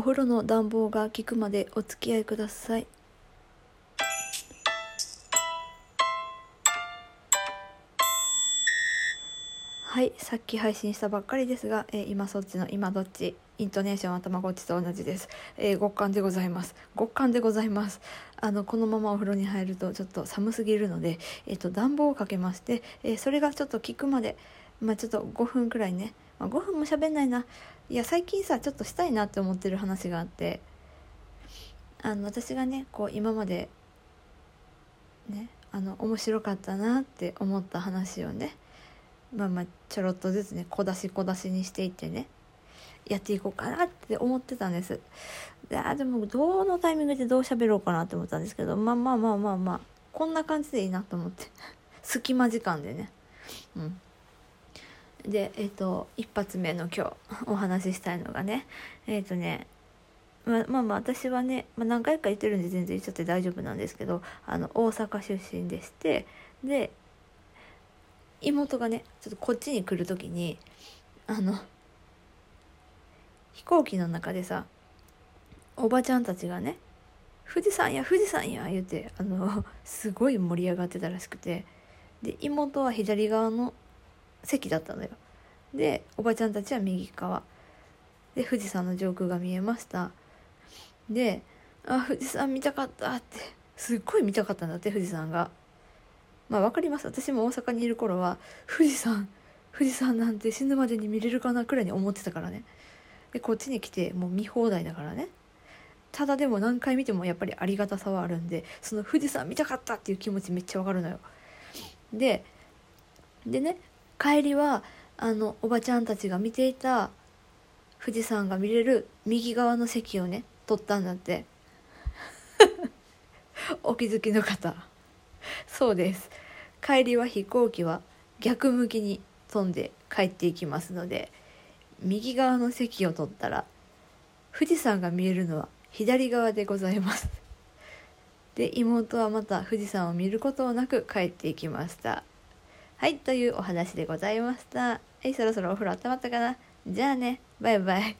お風呂の暖房が効くまでお付き合いください。はいさっき配信したばっかりですが、えー今そっちの今どっち？イントネーションはたまごっちと同じです、えー極寒でございます。極寒でございます。あのこのままお風呂に入るとちょっと寒すぎるので、えー、と暖房をかけまして、えそれがちょっと効くまでまあちょっと5分くらいね、あ、5分も喋んないな。いや最近さちょっとしたいなって思ってる話があって。あの私がねこう今までねあの面白かったなって思った話をねまあまあちょろっとずつね小出し小出しにしていってねやっていこうかなって思ってたんです。であでもどのタイミングでどう喋ろうかなって思ったんですけどまあまあまあまあまあこんな感じでいいなと思って。隙間時間でね。うん。でえっ、と一発目の今日お話ししたいのがねえっ、とねままあまあ私はね、まあ、何回か言ってるんで全然言っちゃって大丈夫なんですけどあの大阪出身でしてで妹がねちょっとこっちに来る時にあの飛行機の中でさおばちゃんたちがね「富士山や富士山や」言うてあの すごい盛り上がってたらしくてで妹は左側の席だったのよ。でおばちゃんたちは右側。で富士山の上空が見えました。で「あ富士山見たかった」って。すっごい見たかったんだって富士山が。まあわかります。私も大阪にいる頃は富士山富士山なんて死ぬまでに見れるかなくらいに思ってたからね。でこっちに来てもう見放題だからね。ただでも何回見てもやっぱりありがたさはあるんでその富士山見たかったっていう気持ちめっちゃわかるのよ。ででね帰りはあのおばちゃんたちが見ていた富士山が見れる右側の席をね取ったんだって。お気づきの方。そうです。帰りは飛行機は逆向きに飛んで帰っていきますので右側の席を取ったら富士山が見えるのは左側でございます。で妹はまた富士山を見ることなく帰っていきました。はいというお話でございました。はいそろそろお風呂温まったかな？じゃあね。バイバイ。